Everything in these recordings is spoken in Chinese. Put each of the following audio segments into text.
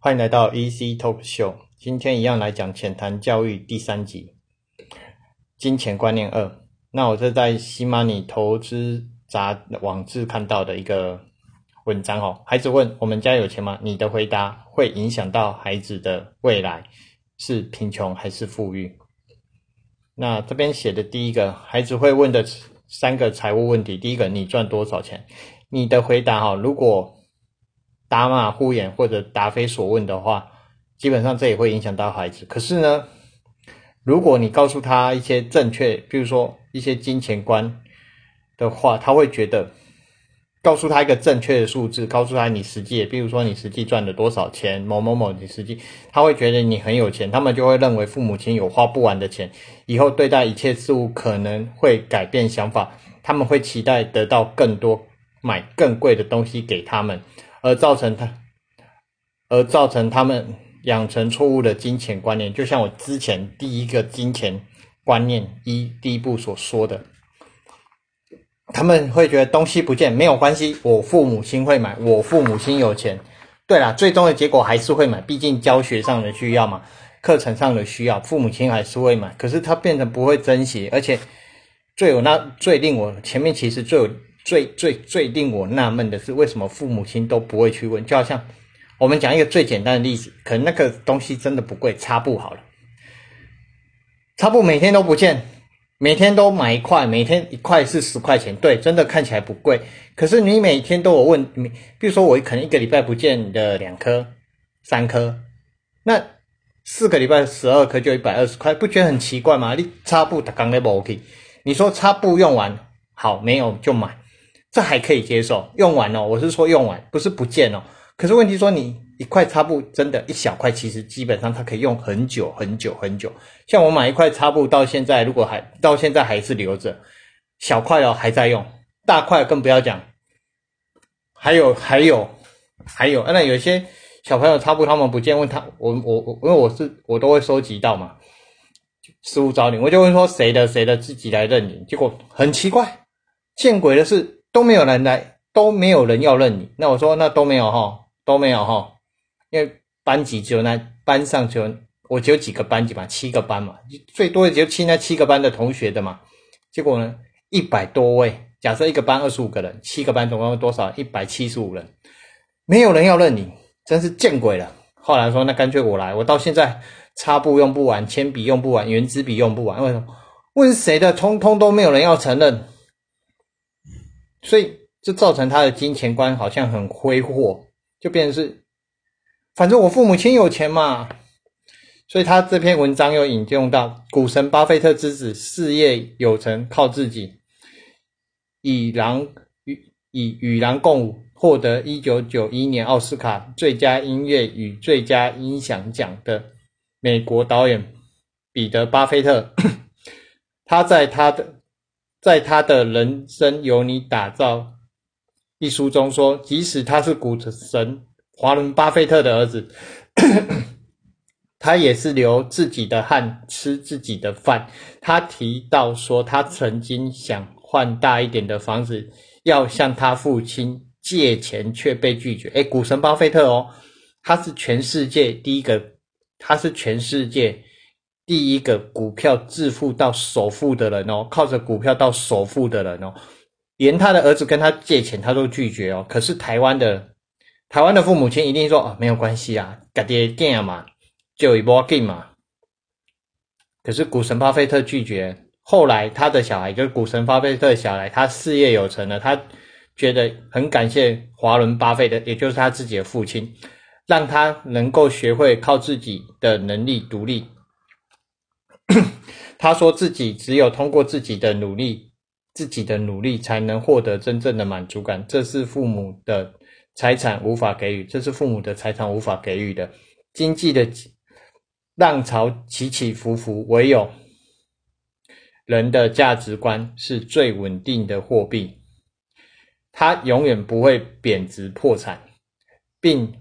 欢迎来到 EC Talk Show。今天一样来讲浅谈教育第三集，金钱观念二。那我是在西马尼投资杂网志看到的一个文章哦。孩子问：我们家有钱吗？你的回答会影响到孩子的未来，是贫穷还是富裕？那这边写的第一个，孩子会问的三个财务问题。第一个，你赚多少钱？你的回答哈，如果打马虎眼或者答非所问的话，基本上这也会影响到孩子。可是呢，如果你告诉他一些正确，比如说一些金钱观的话，他会觉得告诉他一个正确的数字，告诉他你实际，比如说你实际赚了多少钱，某某某你实际，他会觉得你很有钱，他们就会认为父母亲有花不完的钱，以后对待一切事物可能会改变想法，他们会期待得到更多，买更贵的东西给他们。而造成他，而造成他们养成错误的金钱观念，就像我之前第一个金钱观念一第一步所说的，他们会觉得东西不见没有关系，我父母亲会买，我父母亲有钱。对啦，最终的结果还是会买，毕竟教学上的需要嘛，课程上的需要，父母亲还是会买。可是他变成不会珍惜，而且最有那最令我前面其实最有。最最最令我纳闷的是，为什么父母亲都不会去问？就好像我们讲一个最简单的例子，可能那个东西真的不贵，擦布好了，擦布每天都不见，每天都买一块，每天一块是十块钱，对，真的看起来不贵。可是你每天都有问，你比如说我可能一个礼拜不见的两颗、三颗，那四个礼拜十二颗就一百二十块，不觉得很奇怪吗？你擦布它刚那不 OK？你说擦布用完好没有就买。这还可以接受，用完哦，我是说用完，不是不见哦。可是问题说，你一块擦布，真的，一小块，其实基本上它可以用很久很久很久。像我买一块擦布，到现在如果还到现在还是留着，小块哦还在用，大块更不要讲。还有还有还有，那有些小朋友擦布他们不见，问他我我我，因为我是我都会收集到嘛，失物招领，我就问说谁的谁的自己来认领，结果很奇怪，见鬼的是。都没有人来，都没有人要认你。那我说，那都没有哈，都没有哈，因为班级只有那班上只有我只有几个班级嘛，七个班嘛，最多也就七那七个班的同学的嘛。结果呢，一百多位，假设一个班二十五个人，七个班总共多少？一百七十五人，没有人要认你，真是见鬼了。后来说，那干脆我来，我到现在擦布用不完，铅笔用不完，圆珠笔用不完，为什么？问谁的，通通都没有人要承认。所以就造成他的金钱观好像很挥霍，就变成是，反正我父母亲有钱嘛。所以他这篇文章又引用到股神巴菲特之子事业有成靠自己，以狼与以与狼共舞，获得一九九一年奥斯卡最佳音乐与最佳音响奖的美国导演彼得巴菲特，他在他的。在他的人生由你打造一书中说，即使他是股神华伦巴菲特的儿子，他也是流自己的汗吃自己的饭。他提到说，他曾经想换大一点的房子，要向他父亲借钱，却被拒绝。诶股神巴菲特哦，他是全世界第一个，他是全世界。第一个股票致富到首富的人哦，靠着股票到首富的人哦，连他的儿子跟他借钱，他都拒绝哦。可是台湾的台湾的父母亲一定说哦，没有关系啊，家爹干嘛就一波进嘛。可是股神巴菲特拒绝，后来他的小孩就是股神巴菲特小孩，他事业有成了，他觉得很感谢华伦巴菲特，也就是他自己的父亲，让他能够学会靠自己的能力独立。他说自己只有通过自己的努力，自己的努力才能获得真正的满足感。这是父母的财产无法给予，这是父母的财产无法给予的。经济的浪潮起起伏伏，唯有人的价值观是最稳定的货币，它永远不会贬值破产，并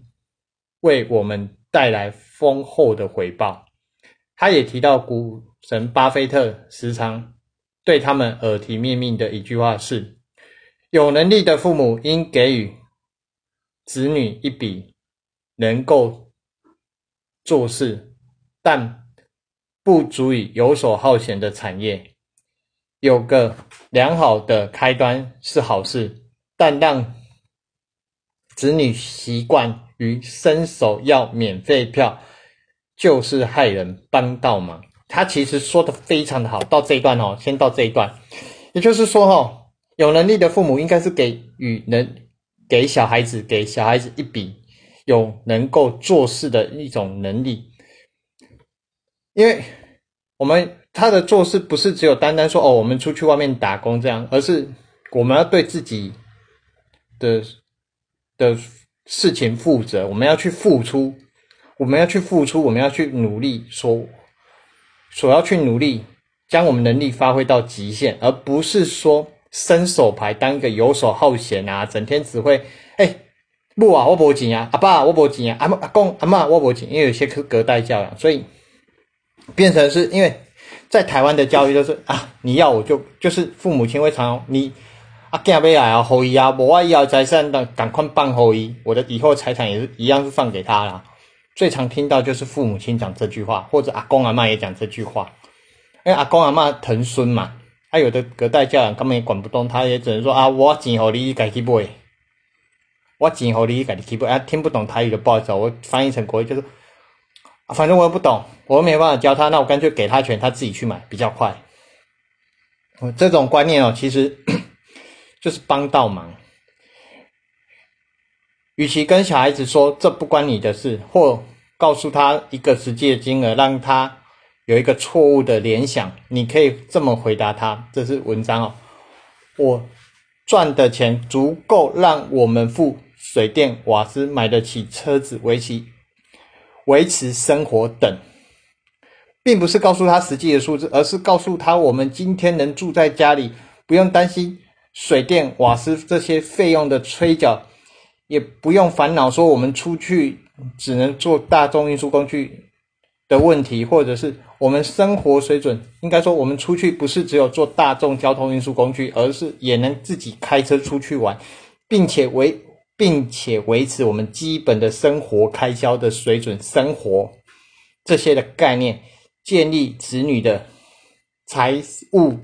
为我们带来丰厚的回报。他也提到，股神巴菲特时常对他们耳提面命的一句话是：有能力的父母应给予子女一笔能够做事，但不足以游手好闲的产业。有个良好的开端是好事，但让子女习惯于伸手要免费票，就是害人帮倒忙。他其实说的非常的好，到这一段哦，先到这一段，也就是说哦，有能力的父母应该是给予能给小孩子给小孩子一笔有能够做事的一种能力，因为我们。他的做事不是只有单单说哦，我们出去外面打工这样，而是我们要对自己的的事情负责，我们要去付出，我们要去付出，我们要去努力，所所要去努力，将我们能力发挥到极限，而不是说伸手牌当一个游手好闲啊，整天只会哎，不啊，我不钱啊，阿爸我不钱啊，阿阿公阿妈我不钱，因为有些是隔代教养，所以变成是因为。在台湾的教育就是啊，你要我就就是父母亲会常你啊，囝要来啊，后裔啊，我以后财产的赶快办后裔，我的以后财产也是一样是放给他啦。最常听到就是父母亲讲这句话，或者阿公阿妈也讲这句话。因为阿公阿妈疼孙嘛，他有的隔代教养根本也管不动，他也只能说啊，我钱好你改去买，我钱好你改去买，啊，听不懂台语的不好意思，我翻译成国语就是。反正我也不懂，我又没办法教他，那我干脆给他钱，他自己去买比较快。这种观念哦，其实 就是帮倒忙。与其跟小孩子说这不关你的事，或告诉他一个实际的金额，让他有一个错误的联想，你可以这么回答他：这是文章哦，我赚的钱足够让我们付水电瓦斯，买得起车子，维系。维持生活等，并不是告诉他实际的数字，而是告诉他我们今天能住在家里，不用担心水电瓦斯这些费用的催缴，也不用烦恼说我们出去只能坐大众运输工具的问题，或者是我们生活水准，应该说我们出去不是只有坐大众交通运输工具，而是也能自己开车出去玩，并且维。并且维持我们基本的生活开销的水准，生活这些的概念，建立子女的财务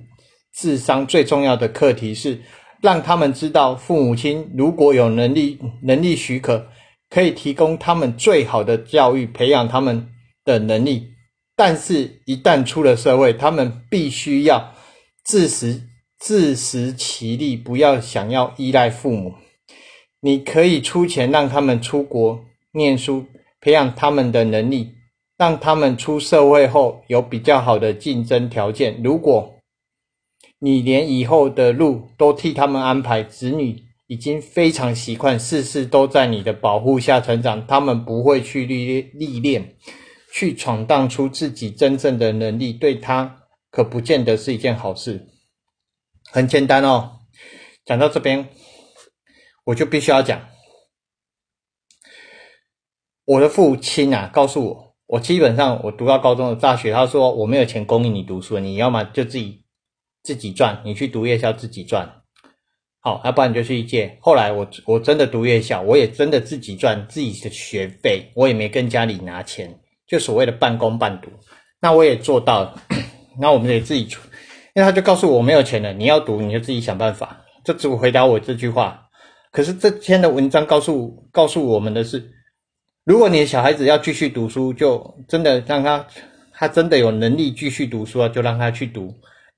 智商最重要的课题是让他们知道，父母亲如果有能力、能力许可，可以提供他们最好的教育，培养他们的能力。但是，一旦出了社会，他们必须要自食自食其力，不要想要依赖父母。你可以出钱让他们出国念书，培养他们的能力，让他们出社会后有比较好的竞争条件。如果你连以后的路都替他们安排，子女已经非常习惯事事都在你的保护下成长，他们不会去历历练，去闯荡出自己真正的能力，对他可不见得是一件好事。很简单哦，讲到这边。我就必须要讲，我的父亲啊，告诉我，我基本上我读到高中的大学，他说我没有钱供应你读书，你要么就自己自己赚，你去读夜校自己赚，好，要不然你就去借。后来我我真的读夜校，我也真的自己赚自己的学费，我也没跟家里拿钱，就所谓的半工半读，那我也做到了。那我们得自己出，因为他就告诉我没有钱了，你要读你就自己想办法，就只回答我这句话。可是这篇的文章告诉告诉我们的是，如果你的小孩子要继续读书，就真的让他他真的有能力继续读书啊，就让他去读，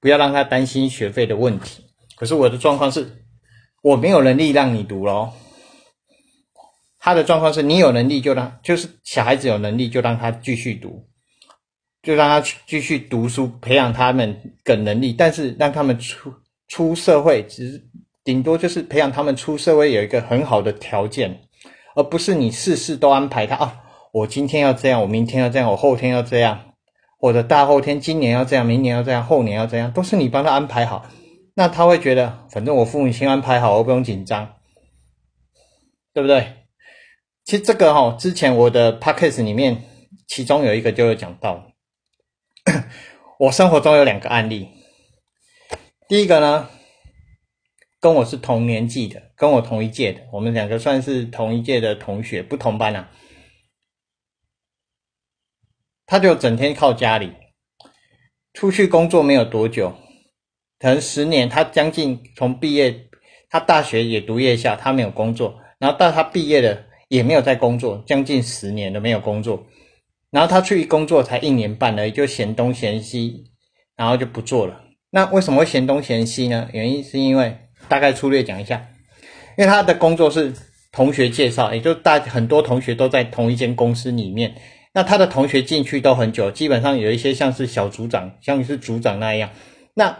不要让他担心学费的问题。可是我的状况是，我没有能力让你读咯。他的状况是你有能力就让，就是小孩子有能力就让他继续读，就让他继续读书，培养他们的能力，但是让他们出出社会只。顶多就是培养他们出社会有一个很好的条件，而不是你事事都安排他啊！我今天要这样，我明天要这样，我后天要这样，我的大后天今年要这样，明年要这样，后年要这样，都是你帮他安排好。那他会觉得，反正我父母亲安排好，我不用紧张，对不对？其实这个哈，之前我的 p a c k a g e 里面，其中有一个就有讲到，我生活中有两个案例，第一个呢。跟我是同年纪的，跟我同一届的，我们两个算是同一届的同学，不同班啊。他就整天靠家里，出去工作没有多久，可能十年，他将近从毕业，他大学也读夜校，他没有工作，然后到他毕业了也没有在工作，将近十年都没有工作，然后他去工作才一年半而已，就嫌东嫌西，然后就不做了。那为什么会嫌东嫌西呢？原因是因为大概粗略讲一下，因为他的工作是同学介绍，也就大很多同学都在同一间公司里面。那他的同学进去都很久，基本上有一些像是小组长，像是组长那样。那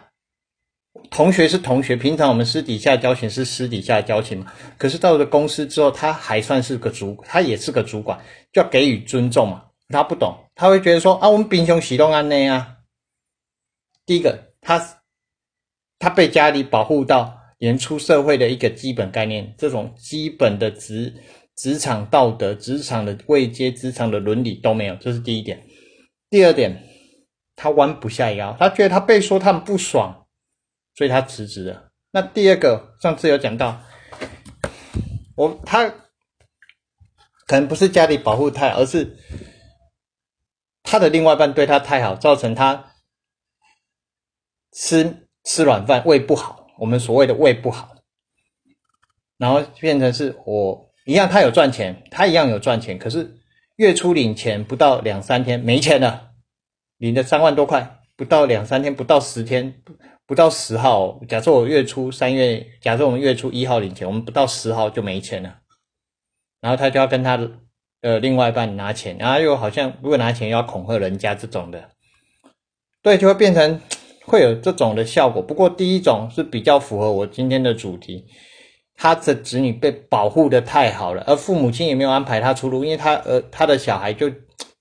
同学是同学，平常我们私底下交情是私底下交情嘛。可是到了公司之后，他还算是个主，他也是个主管，就要给予尊重嘛。他不懂，他会觉得说啊，我们兵兄喜动安内啊。第一个，他他被家里保护到连出社会的一个基本概念，这种基本的职。职场道德、职场的位阶、职场的伦理都没有，这是第一点。第二点，他弯不下腰，他觉得他被说他很不爽，所以他辞职了。那第二个，上次有讲到，我他可能不是家里保护太，而是他的另外一半对他太好，造成他吃吃软饭，胃不好。我们所谓的胃不好，然后变成是我。一样，他有赚钱，他一样有赚钱。可是月初领钱不到两三天没钱了，领了三万多块，不到两三天，不到十天，不到十号。假设我月初三月，假设我们月初一号领钱，我们不到十号就没钱了。然后他就要跟他的另外一半拿钱，然后又好像如果拿钱要恐吓人家这种的，对，就会变成会有这种的效果。不过第一种是比较符合我今天的主题。他的子女被保护的太好了，而父母亲也没有安排他出路，因为他呃他的小孩就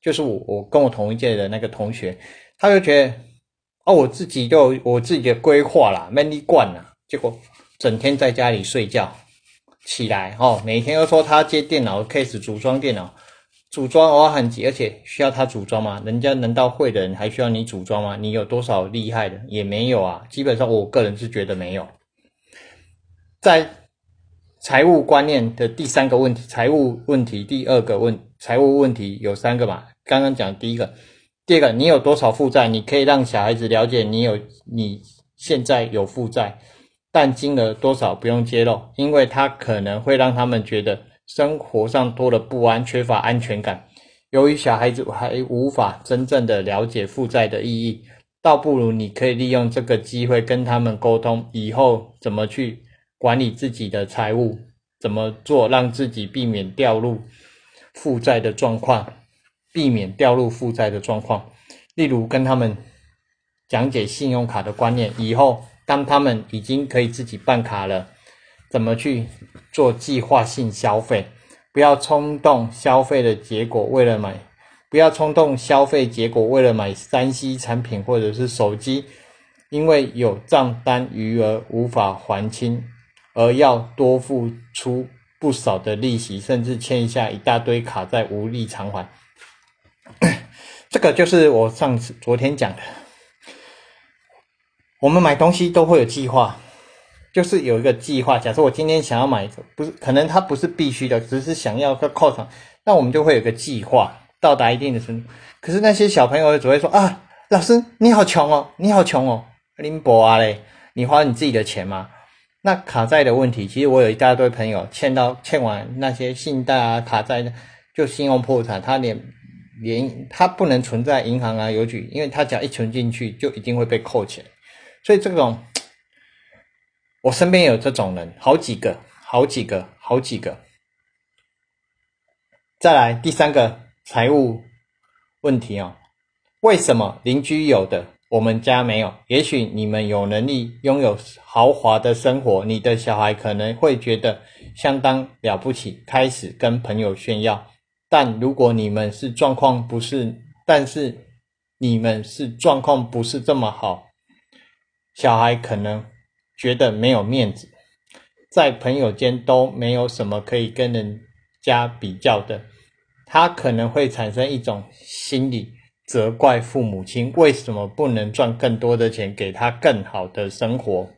就是我我跟我同一届的那个同学，他就觉得哦我自己就我自己的规划啦，没你管啦，结果整天在家里睡觉，起来哦每天又说他接电脑 case 组装电脑，组装哦很急，而且需要他组装吗？人家能到会的人还需要你组装吗？你有多少厉害的也没有啊，基本上我个人是觉得没有，在。财务观念的第三个问题，财务问题第二个问，财务问题有三个嘛？刚刚讲第一个，第二个，你有多少负债？你可以让小孩子了解你有，你现在有负债，但金额多少不用揭露，因为他可能会让他们觉得生活上多了不安，缺乏安全感。由于小孩子还无法真正的了解负债的意义，倒不如你可以利用这个机会跟他们沟通，以后怎么去。管理自己的财务怎么做，让自己避免掉入负债的状况，避免掉入负债的状况。例如跟他们讲解信用卡的观念，以后当他们已经可以自己办卡了，怎么去做计划性消费，不要冲动消费的结果，为了买，不要冲动消费结果，为了买三 C 产品或者是手机，因为有账单余额无法还清。而要多付出不少的利息，甚至欠下一大堆卡债无力偿还。这个就是我上次昨天讲的。我们买东西都会有计划，就是有一个计划。假设我今天想要买，不是可能它不是必须的，只是想要个犒赏，那我们就会有个计划，到达一定的程度。可是那些小朋友只会说啊，老师你好穷哦，你好穷哦，林博啊嘞，你花你自己的钱吗？那卡债的问题，其实我有一大堆朋友欠到欠完那些信贷啊、卡债的，就信用破产，他连连他不能存在银行啊、邮局，因为他只要一存进去，就一定会被扣钱。所以这种，我身边有这种人，好几个、好几个、好几个。再来第三个财务问题哦，为什么邻居有的？我们家没有，也许你们有能力拥有豪华的生活，你的小孩可能会觉得相当了不起，开始跟朋友炫耀。但如果你们是状况不是，但是你们是状况不是这么好，小孩可能觉得没有面子，在朋友间都没有什么可以跟人家比较的，他可能会产生一种心理。责怪父母亲为什么不能赚更多的钱，给他更好的生活，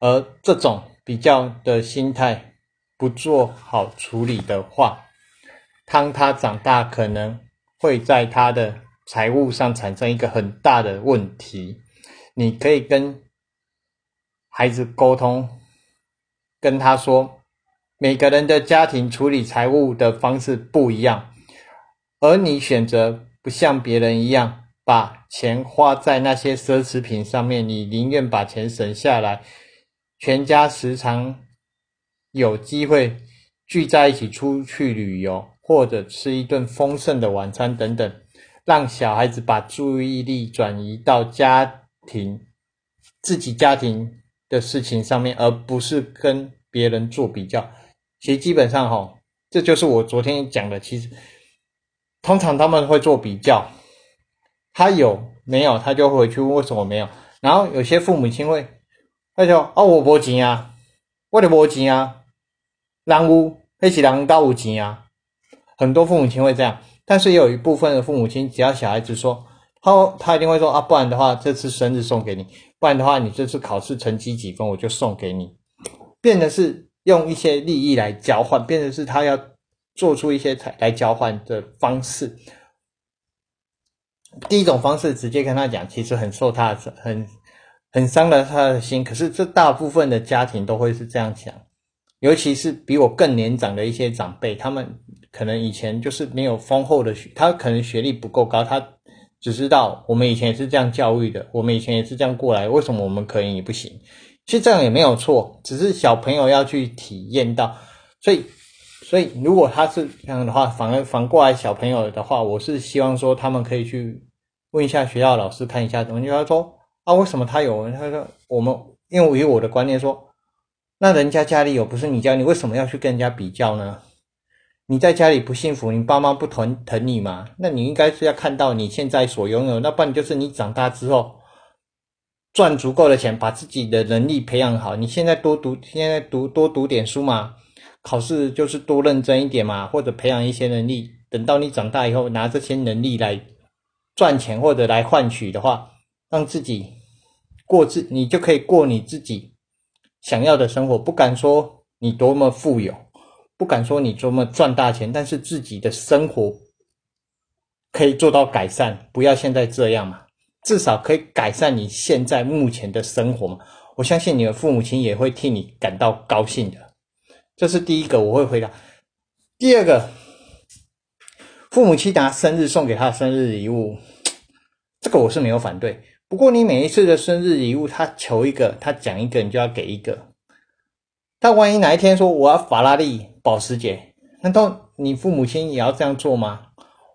而这种比较的心态不做好处理的话，当他长大可能会在他的财务上产生一个很大的问题。你可以跟孩子沟通，跟他说，每个人的家庭处理财务的方式不一样，而你选择不像别人一样把钱花在那些奢侈品上面，你宁愿把钱省下来，全家时常有机会聚在一起出去旅游，或者吃一顿丰盛的晚餐等等，让小孩子把注意力转移到家庭自己家庭。的事情上面，而不是跟别人做比较。其实基本上哈，这就是我昨天讲的。其实通常他们会做比较，他有没有，他就回去问为什么没有。然后有些父母亲会，他就哦我无钱啊，我的无钱啊，人有，那是人到有钱啊。很多父母亲会这样，但是也有一部分的父母亲，只要小孩子说，他他一定会说啊，不然的话，这次生日送给你。不然的话，你这次考试成绩几分，我就送给你。变的是用一些利益来交换，变的是他要做出一些来交换的方式。第一种方式直接跟他讲，其实很受他的很很伤了他的心。可是这大部分的家庭都会是这样想，尤其是比我更年长的一些长辈，他们可能以前就是没有丰厚的学，他可能学历不够高，他。只知道我们以前也是这样教育的，我们以前也是这样过来，为什么我们可以你不行？其实这样也没有错，只是小朋友要去体验到。所以，所以如果他是这样的话，反而反过来小朋友的话，我是希望说他们可以去问一下学校老师看一下，怎么就他说啊，为什么他有？他说我们因为以我的观念说，那人家家里有，不是你家，你为什么要去跟人家比较呢？你在家里不幸福，你爸妈不疼疼你吗？那你应该是要看到你现在所拥有，那不然就是你长大之后赚足够的钱，把自己的能力培养好。你现在多读，现在读多读点书嘛，考试就是多认真一点嘛，或者培养一些能力。等到你长大以后，拿这些能力来赚钱或者来换取的话，让自己过自，你就可以过你自己想要的生活。不敢说你多么富有。不敢说你多么赚大钱，但是自己的生活可以做到改善，不要现在这样嘛，至少可以改善你现在目前的生活嘛。我相信你的父母亲也会替你感到高兴的。这是第一个我会回答。第二个，父母亲拿生日送给他的生日礼物，这个我是没有反对。不过你每一次的生日礼物，他求一个，他讲一个，你就要给一个。但万一哪一天说我要法拉利？保时捷，难道你父母亲也要这样做吗？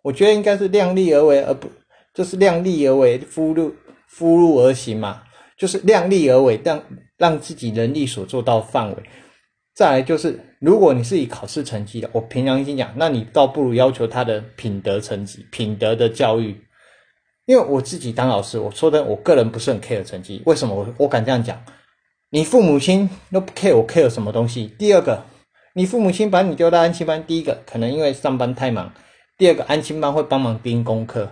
我觉得应该是量力而为，而不就是量力而为，夫路夫路而行嘛，就是量力而为，让让自己能力所做到范围。再来就是，如果你是以考试成绩的，我凭良心讲，那你倒不如要求他的品德成绩、品德的教育。因为我自己当老师，我说的我个人不是很 care 成绩。为什么我我敢这样讲？你父母亲都不 care，我 care 什么东西？第二个。你父母亲把你丢到安亲班，第一个可能因为上班太忙，第二个安亲班会帮忙盯功课，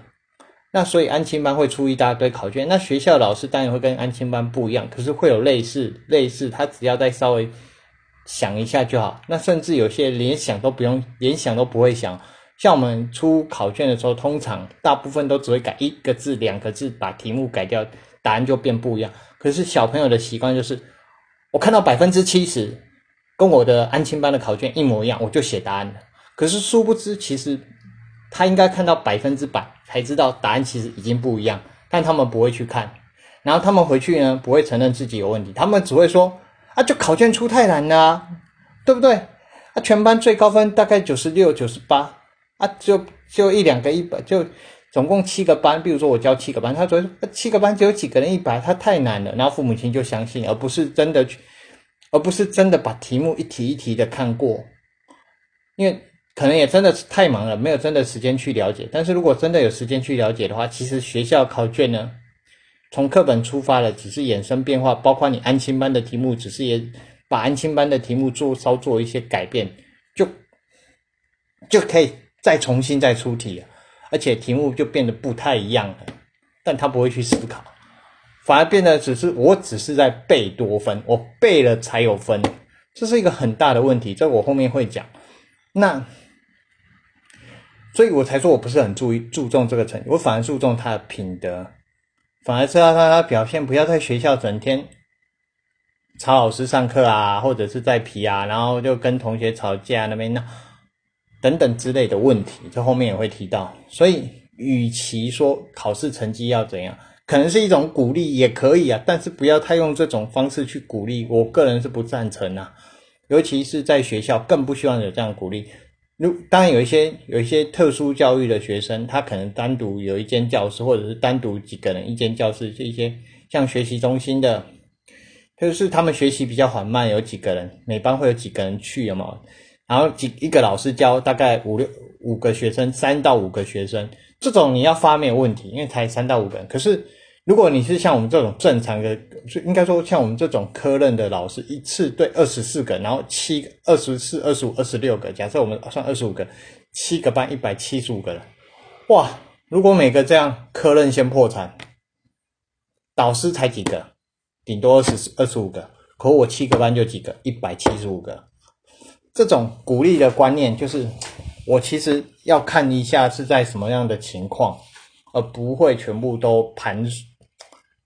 那所以安亲班会出一大堆考卷。那学校老师当然会跟安亲班不一样，可是会有类似类似，他只要再稍微想一下就好。那甚至有些连想都不用，连想都不会想。像我们出考卷的时候，通常大部分都只会改一个字、两个字，把题目改掉，答案就变不一样。可是小朋友的习惯就是，我看到百分之七十。跟我的安亲班的考卷一模一样，我就写答案了。可是殊不知，其实他应该看到百分之百才知道答案其实已经不一样，但他们不会去看。然后他们回去呢，不会承认自己有问题，他们只会说：“啊，就考卷出太难了，对不对？啊，全班最高分大概九十六、九十八，啊，就就一两个一百，就总共七个班。比如说我教七个班，他说七个班只有几个人一百，他太难了。然后父母亲就相信，而不是真的去。”而不是真的把题目一题一题的看过，因为可能也真的是太忙了，没有真的时间去了解。但是如果真的有时间去了解的话，其实学校考卷呢，从课本出发的只是衍生变化，包括你安亲班的题目，只是也把安亲班的题目做稍做一些改变，就就可以再重新再出题了，而且题目就变得不太一样了。但他不会去思考。反而变得只是，我只是在背多分，我背了才有分，这是一个很大的问题，这我后面会讲。那所以我才说我不是很注意注重这个成绩，我反而注重他的品德，反而是要他他表现，不要在学校整天吵老师上课啊，或者是在皮啊，然后就跟同学吵架那边闹等等之类的问题，这后面也会提到。所以，与其说考试成绩要怎样，可能是一种鼓励也可以啊，但是不要太用这种方式去鼓励，我个人是不赞成啊。尤其是在学校，更不希望有这样鼓励。如当然有一些有一些特殊教育的学生，他可能单独有一间教室，或者是单独几个人一间教室，这些像学习中心的，就是他们学习比较缓慢，有几个人，每班会有几个人去，有有？然后几一个老师教大概五六五个学生，三到五个学生，这种你要发没有问题，因为才三到五个人。可是如果你是像我们这种正常的，应该说像我们这种科任的老师，一次对二十四个，然后七个二十四、二十五、二十六个，假设我们算二十五个，七个班一百七十五个人，哇！如果每个这样科任先破产，导师才几个，顶多二十二十五个，可我七个班就几个，一百七十五个。这种鼓励的观念，就是我其实要看一下是在什么样的情况，而不会全部都盘。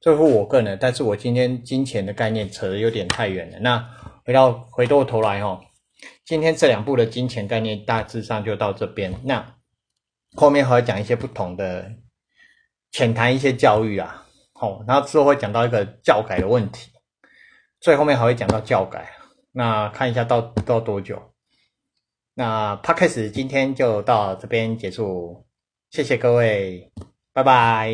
这是我个人，但是我今天金钱的概念扯得有点太远了。那回到回过头来哦，今天这两部的金钱概念大致上就到这边。那后面还会讲一些不同的，浅谈一些教育啊，好，然后之后会讲到一个教改的问题，最后面还会讲到教改。那看一下到到多久？那 p 开始今天就到这边结束，谢谢各位，拜拜。